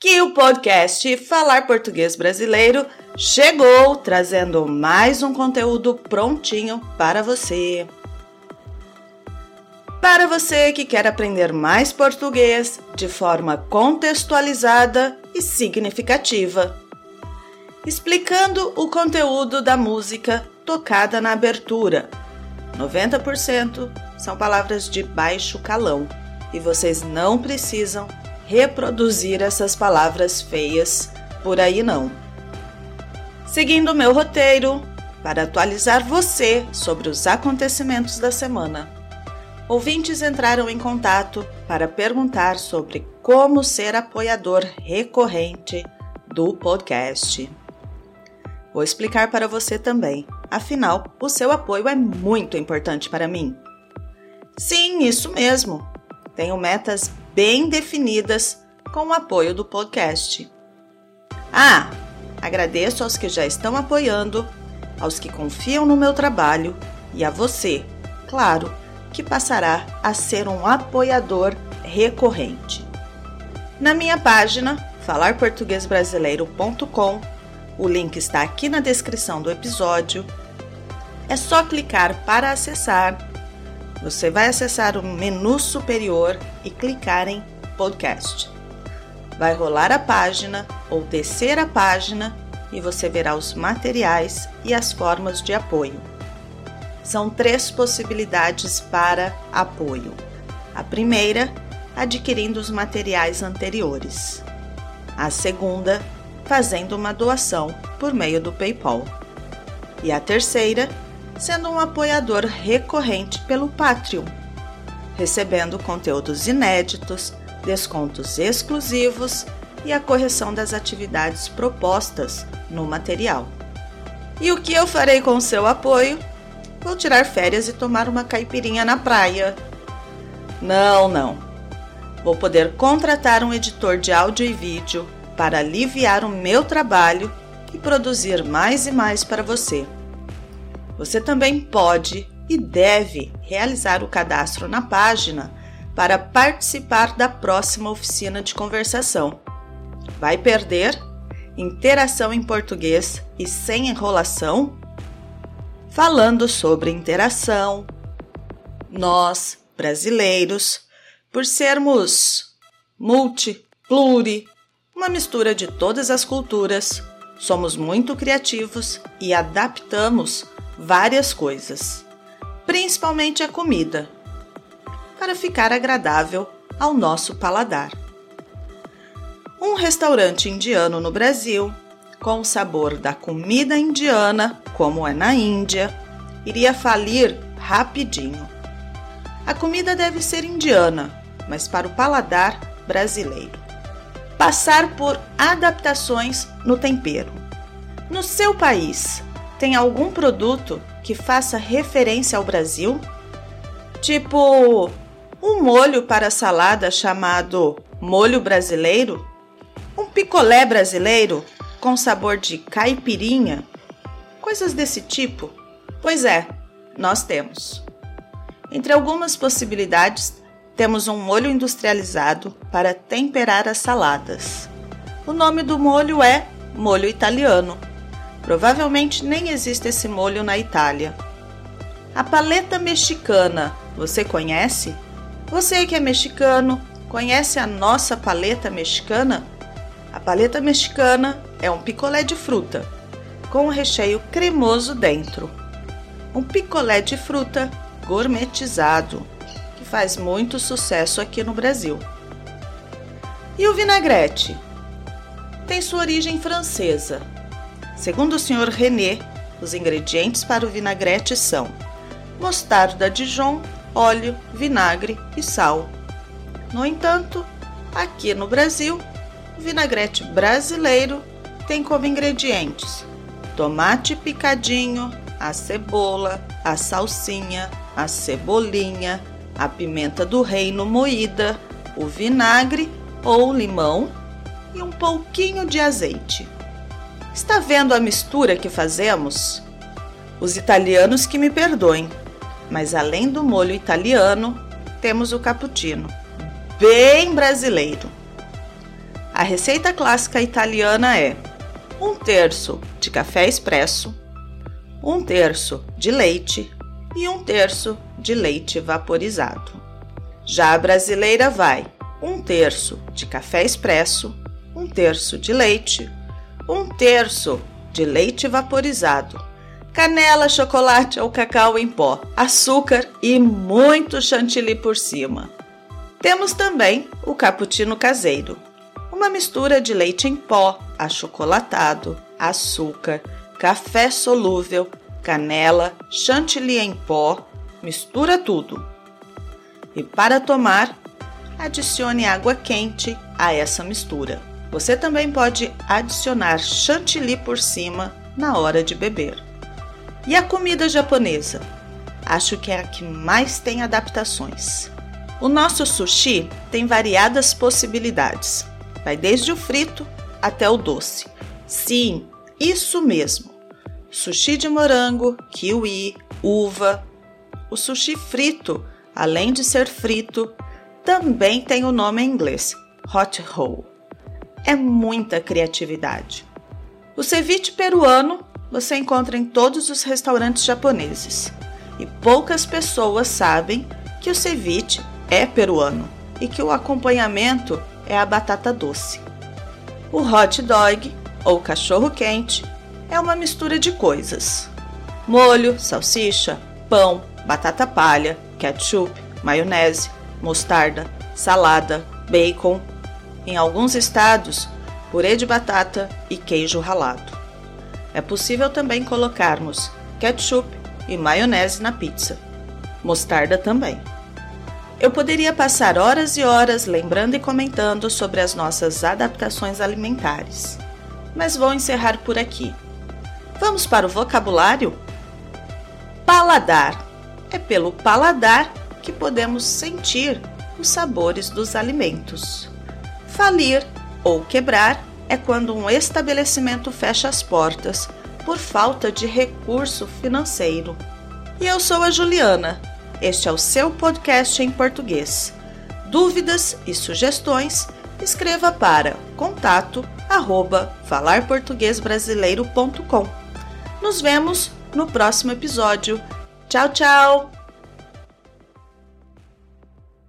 que o podcast Falar Português Brasileiro chegou trazendo mais um conteúdo prontinho para você. Para você que quer aprender mais português de forma contextualizada e significativa, explicando o conteúdo da música tocada na abertura. 90% são palavras de baixo calão e vocês não precisam reproduzir essas palavras feias por aí não. Seguindo o meu roteiro, para atualizar você sobre os acontecimentos da semana, ouvintes entraram em contato para perguntar sobre como ser apoiador recorrente do podcast. Vou explicar para você também, afinal, o seu apoio é muito importante para mim. Sim, isso mesmo. Tenho metas bem definidas com o apoio do podcast. Ah, agradeço aos que já estão apoiando, aos que confiam no meu trabalho e a você, claro, que passará a ser um apoiador recorrente. Na minha página falarportuguesbrasileiro.com, o link está aqui na descrição do episódio. É só clicar para acessar você vai acessar o menu superior e clicar em Podcast. Vai rolar a página ou descer a página e você verá os materiais e as formas de apoio. São três possibilidades para apoio. A primeira, adquirindo os materiais anteriores. A segunda, fazendo uma doação por meio do PayPal. E a terceira, sendo um apoiador recorrente pelo Patreon, recebendo conteúdos inéditos, descontos exclusivos e a correção das atividades propostas no material. E o que eu farei com seu apoio? Vou tirar férias e tomar uma caipirinha na praia. Não, não. Vou poder contratar um editor de áudio e vídeo para aliviar o meu trabalho e produzir mais e mais para você. Você também pode e deve realizar o cadastro na página para participar da próxima oficina de conversação. Vai perder? Interação em português e sem enrolação? Falando sobre interação, nós, brasileiros, por sermos multi, pluri, uma mistura de todas as culturas, somos muito criativos e adaptamos várias coisas, principalmente a comida, para ficar agradável ao nosso paladar. Um restaurante indiano no Brasil, com o sabor da comida indiana, como é na Índia, iria falir rapidinho. A comida deve ser indiana, mas para o paladar brasileiro. Passar por adaptações no tempero. No seu país, tem algum produto que faça referência ao Brasil? Tipo, um molho para salada chamado molho brasileiro? Um picolé brasileiro com sabor de caipirinha? Coisas desse tipo? Pois é, nós temos. Entre algumas possibilidades, temos um molho industrializado para temperar as saladas. O nome do molho é molho italiano Provavelmente nem existe esse molho na Itália. A paleta mexicana, você conhece? Você que é mexicano, conhece a nossa paleta mexicana? A paleta mexicana é um picolé de fruta, com um recheio cremoso dentro. Um picolé de fruta gourmetizado, que faz muito sucesso aqui no Brasil. E o vinagrete? Tem sua origem francesa, Segundo o Sr. René, os ingredientes para o vinagrete são mostarda Dijon, óleo, vinagre e sal. No entanto, aqui no Brasil, o vinagrete brasileiro tem como ingredientes tomate picadinho, a cebola, a salsinha, a cebolinha, a pimenta do reino moída, o vinagre ou limão e um pouquinho de azeite. Está vendo a mistura que fazemos? Os italianos que me perdoem, mas além do molho italiano, temos o cappuccino, bem brasileiro. A receita clássica italiana é um terço de café expresso, um terço de leite e um terço de leite vaporizado. Já a brasileira vai um terço de café expresso, um terço de leite, um terço de leite vaporizado, canela, chocolate ou cacau em pó, açúcar e muito chantilly por cima. Temos também o cappuccino caseiro, uma mistura de leite em pó, achocolatado, açúcar, café solúvel, canela, chantilly em pó, mistura tudo. E para tomar, adicione água quente a essa mistura. Você também pode adicionar chantilly por cima na hora de beber. E a comida japonesa? Acho que é a que mais tem adaptações. O nosso sushi tem variadas possibilidades. Vai desde o frito até o doce. Sim, isso mesmo. Sushi de morango, kiwi, uva. O sushi frito, além de ser frito, também tem o nome em inglês, hot roll. É muita criatividade. O ceviche peruano você encontra em todos os restaurantes japoneses. E poucas pessoas sabem que o ceviche é peruano e que o acompanhamento é a batata doce. O hot dog, ou cachorro quente, é uma mistura de coisas: molho, salsicha, pão, batata palha, ketchup, maionese, mostarda, salada, bacon. Em alguns estados, purê de batata e queijo ralado. É possível também colocarmos ketchup e maionese na pizza. Mostarda também. Eu poderia passar horas e horas lembrando e comentando sobre as nossas adaptações alimentares, mas vou encerrar por aqui. Vamos para o vocabulário? Paladar. É pelo paladar que podemos sentir os sabores dos alimentos. Falir ou quebrar é quando um estabelecimento fecha as portas por falta de recurso financeiro. E eu sou a Juliana este é o seu podcast em português. Dúvidas e sugestões, escreva para contato arroba falarportuguesbrasileiro.com. Nos vemos no próximo episódio. Tchau, tchau!